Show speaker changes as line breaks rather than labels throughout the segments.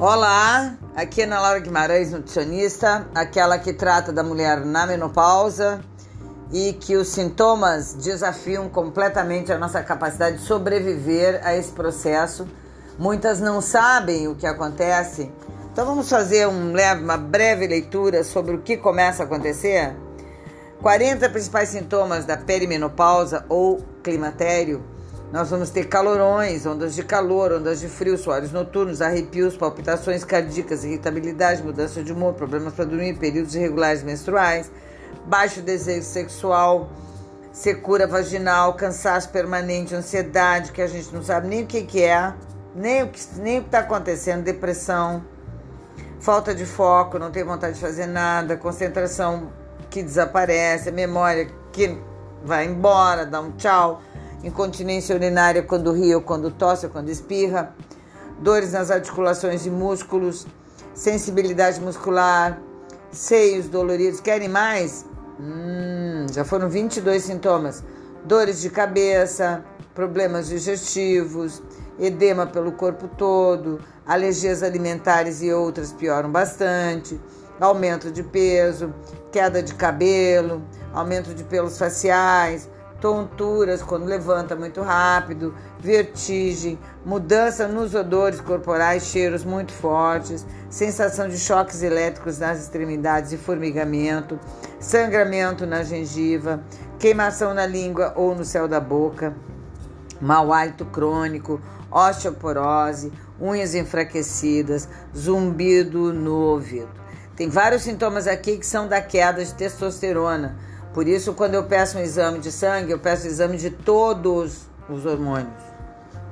Olá, aqui é Ana Laura Guimarães, nutricionista, aquela que trata da mulher na menopausa e que os sintomas desafiam completamente a nossa capacidade de sobreviver a esse processo. Muitas não sabem o que acontece, então vamos fazer um, uma breve leitura sobre o que começa a acontecer. 40 principais sintomas da perimenopausa ou climatério nós vamos ter calorões, ondas de calor, ondas de frio, suores noturnos, arrepios, palpitações cardíacas, irritabilidade, mudança de humor, problemas para dormir, períodos irregulares menstruais, baixo desejo sexual, secura vaginal, cansaço permanente, ansiedade, que a gente não sabe nem o que, que é, nem o que nem está acontecendo, depressão, falta de foco, não tem vontade de fazer nada, concentração que desaparece, memória que vai embora, dá um tchau incontinência urinária quando ri ou quando tosse ou quando espirra, dores nas articulações e músculos, sensibilidade muscular, seios doloridos. Querem mais? Hum, já foram 22 sintomas. Dores de cabeça, problemas digestivos, edema pelo corpo todo, alergias alimentares e outras pioram bastante, aumento de peso, queda de cabelo, aumento de pelos faciais, tonturas quando levanta muito rápido, vertigem, mudança nos odores corporais, cheiros muito fortes, sensação de choques elétricos nas extremidades e formigamento, sangramento na gengiva, queimação na língua ou no céu da boca, mau hálito crônico, osteoporose, unhas enfraquecidas, zumbido no ouvido. Tem vários sintomas aqui que são da queda de testosterona por isso, quando eu peço um exame de sangue, eu peço o exame de todos os hormônios.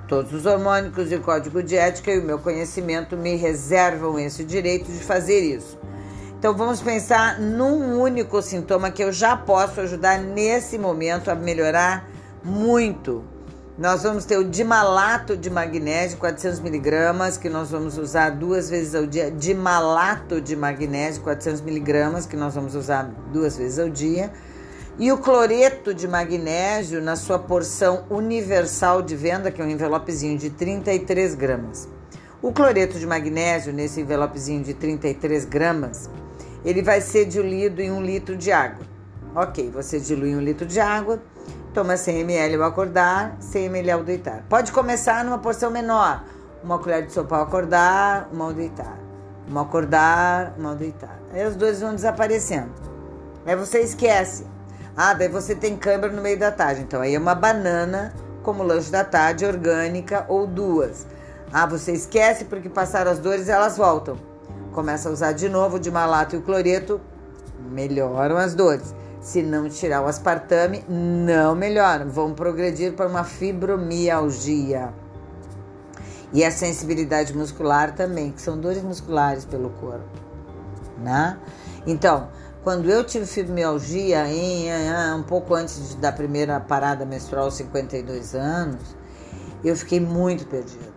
Todos os hormônicos e o código de ética e o meu conhecimento me reservam esse direito de fazer isso. Então vamos pensar num único sintoma que eu já posso ajudar nesse momento a melhorar muito. Nós vamos ter o dimalato de magnésio, 400 miligramas, que nós vamos usar duas vezes ao dia. Dimalato de magnésio, 400 miligramas, que nós vamos usar duas vezes ao dia e o cloreto de magnésio na sua porção universal de venda, que é um envelopezinho de 33 gramas. O cloreto de magnésio, nesse envelopezinho de 33 gramas, ele vai ser diluído em um litro de água. Ok, você dilui um litro de água, toma 100 ml ao acordar, 100 ml ao deitar. Pode começar numa porção menor, uma colher de sopa ao acordar, uma ao deitar. Uma ao acordar, uma ao deitar. Aí os dois vão desaparecendo. Aí você esquece. Ah, daí você tem câimbra no meio da tarde. Então aí é uma banana como lanche da tarde, orgânica ou duas. Ah, você esquece porque passaram as dores e elas voltam. Começa a usar de novo o de malato e o cloreto, melhoram as dores. Se não tirar o aspartame, não melhoram. Vão progredir para uma fibromialgia. E a sensibilidade muscular também, que são dores musculares pelo corpo, né? Então, quando eu tive fibromialgia, em, um pouco antes da primeira parada menstrual, 52 anos, eu fiquei muito perdida.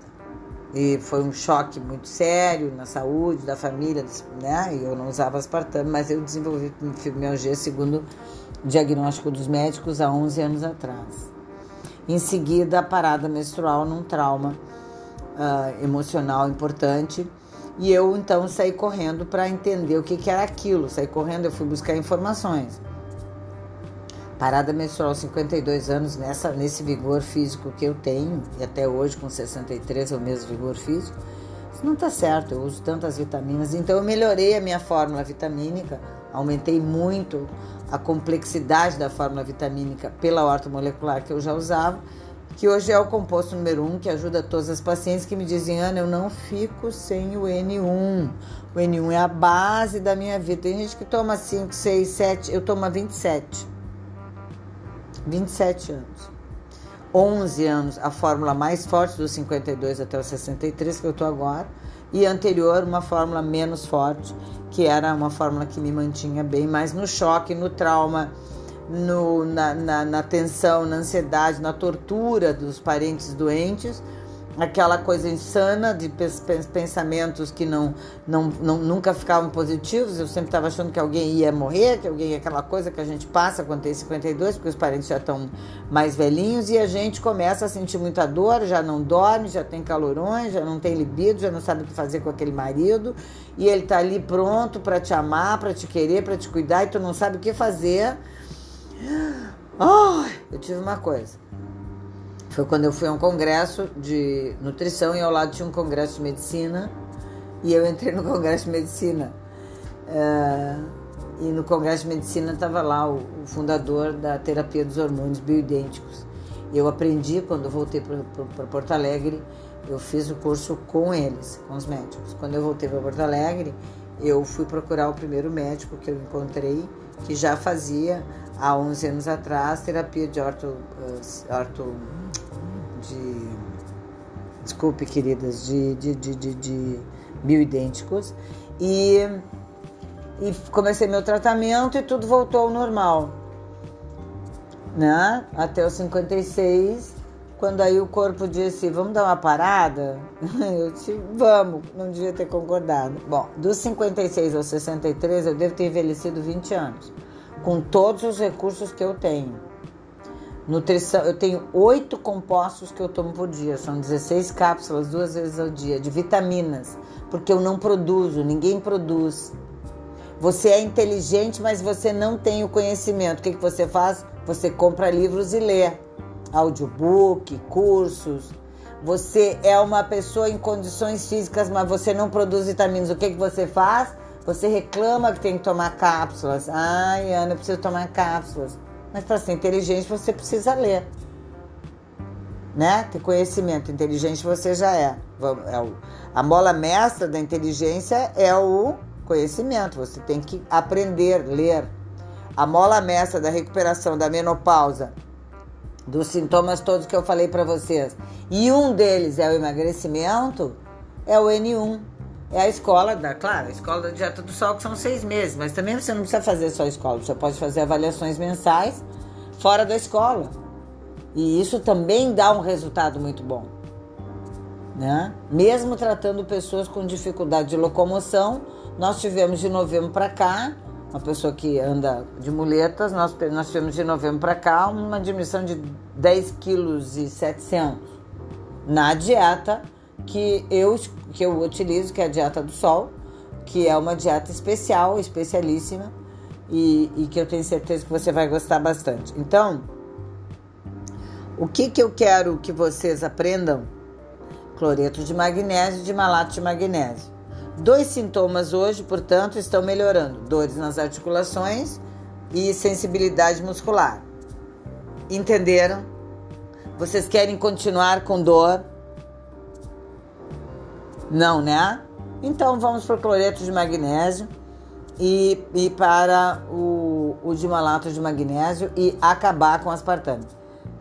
E foi um choque muito sério na saúde da família, né? Eu não usava aspartame, mas eu desenvolvi fibromialgia segundo o diagnóstico dos médicos há 11 anos atrás. Em seguida, a parada menstrual num trauma uh, emocional importante e eu então saí correndo para entender o que, que era aquilo. Saí correndo, eu fui buscar informações. Parada menstrual, 52 anos, nessa, nesse vigor físico que eu tenho, e até hoje com 63 é o mesmo vigor físico. Isso não está certo, eu uso tantas vitaminas. Então eu melhorei a minha fórmula vitamínica, aumentei muito a complexidade da fórmula vitamínica pela ortomolecular que eu já usava que hoje é o composto número 1, um, que ajuda todas as pacientes que me dizem, Ana, eu não fico sem o N1. O N1 é a base da minha vida. Tem gente que toma 5, 6, 7, eu tomo 27. 27 anos. 11 anos, a fórmula mais forte dos 52 até os 63 que eu tô agora, e anterior uma fórmula menos forte, que era uma fórmula que me mantinha bem, mas no choque, no trauma, no, na, na, na tensão, na ansiedade, na tortura dos parentes doentes, aquela coisa insana de pensamentos que não, não, não nunca ficavam positivos. Eu sempre estava achando que alguém ia morrer, que alguém aquela coisa que a gente passa quando tem 52, porque os parentes já estão mais velhinhos e a gente começa a sentir muita dor, já não dorme, já tem calorões, já não tem libido, já não sabe o que fazer com aquele marido e ele tá ali pronto para te amar, para te querer, para te cuidar e tu não sabe o que fazer. Oh, eu tive uma coisa. Foi quando eu fui a um congresso de nutrição e ao lado tinha um congresso de medicina. E eu entrei no congresso de medicina. É, e no congresso de medicina estava lá o, o, fundador da terapia dos hormônios bioidênticos. Eu aprendi quando voltei para Porto Alegre, eu fiz o curso com eles, com os médicos. Quando eu voltei para Porto Alegre, eu fui procurar o primeiro médico que eu encontrei, que já fazia há 11 anos atrás terapia de orto, eh, orto de. Desculpe, queridas, de, de, de, de, de bioidênticos. E, e comecei meu tratamento e tudo voltou ao normal. Né? Até os 56, quando aí o corpo disse, vamos dar uma parada? Eu disse, vamos, não devia ter concordado. Bom, dos 56 aos 63, eu devo ter envelhecido 20 anos, com todos os recursos que eu tenho. Nutrição, eu tenho oito compostos que eu tomo por dia, são 16 cápsulas duas vezes ao dia de vitaminas, porque eu não produzo, ninguém produz. Você é inteligente, mas você não tem o conhecimento. O que, que você faz? Você compra livros e lê. Audiobook, cursos. Você é uma pessoa em condições físicas, mas você não produz vitaminas. O que, que você faz? Você reclama que tem que tomar cápsulas. Ai, Ana, eu preciso tomar cápsulas. Mas para ser inteligente você precisa ler. Né? Ter conhecimento. Inteligente você já é. é a mola mestra da inteligência é o conhecimento. Você tem que aprender, ler. A mola mestra da recuperação da menopausa, dos sintomas todos que eu falei para vocês, e um deles é o emagrecimento, é o N1. É a escola da, claro, a escola da dieta do sol, que são seis meses, mas também você não precisa fazer só a escola, você pode fazer avaliações mensais fora da escola. E isso também dá um resultado muito bom. Né? Mesmo tratando pessoas com dificuldade de locomoção, nós tivemos de novembro para cá, uma pessoa que anda de muletas, nós, nós tivemos de novembro para cá uma diminuição de 10 quilos e 700 na dieta que eu, que eu utilizo, que é a dieta do sol, que é uma dieta especial, especialíssima, e, e que eu tenho certeza que você vai gostar bastante. Então, o que, que eu quero que vocês aprendam? Cloreto de magnésio e de malato de magnésio. Dois sintomas hoje, portanto, estão melhorando: dores nas articulações e sensibilidade muscular. Entenderam? Vocês querem continuar com dor? Não, né? Então vamos para o cloreto de magnésio e, e para o, o dimalato de magnésio e acabar com aspartame.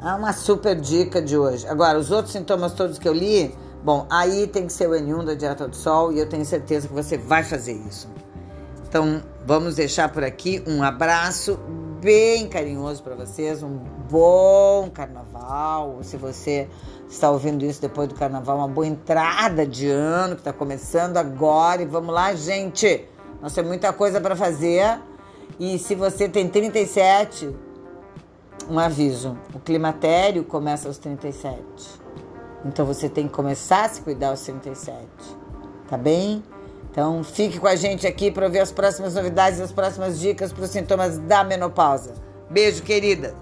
É uma super dica de hoje. Agora, os outros sintomas todos que eu li, bom, aí tem que ser o N1 da dieta do sol e eu tenho certeza que você vai fazer isso. Então, vamos deixar por aqui um abraço bem carinhoso para vocês, um bom carnaval. Se você está ouvindo isso depois do carnaval, uma boa entrada de ano que está começando agora. E vamos lá, gente! Nós temos muita coisa para fazer. E se você tem 37, um aviso: o climatério começa aos 37. Então você tem que começar a se cuidar aos 37. Tá bem? Então fique com a gente aqui para ver as próximas novidades, as próximas dicas para os sintomas da menopausa. Beijo, querida!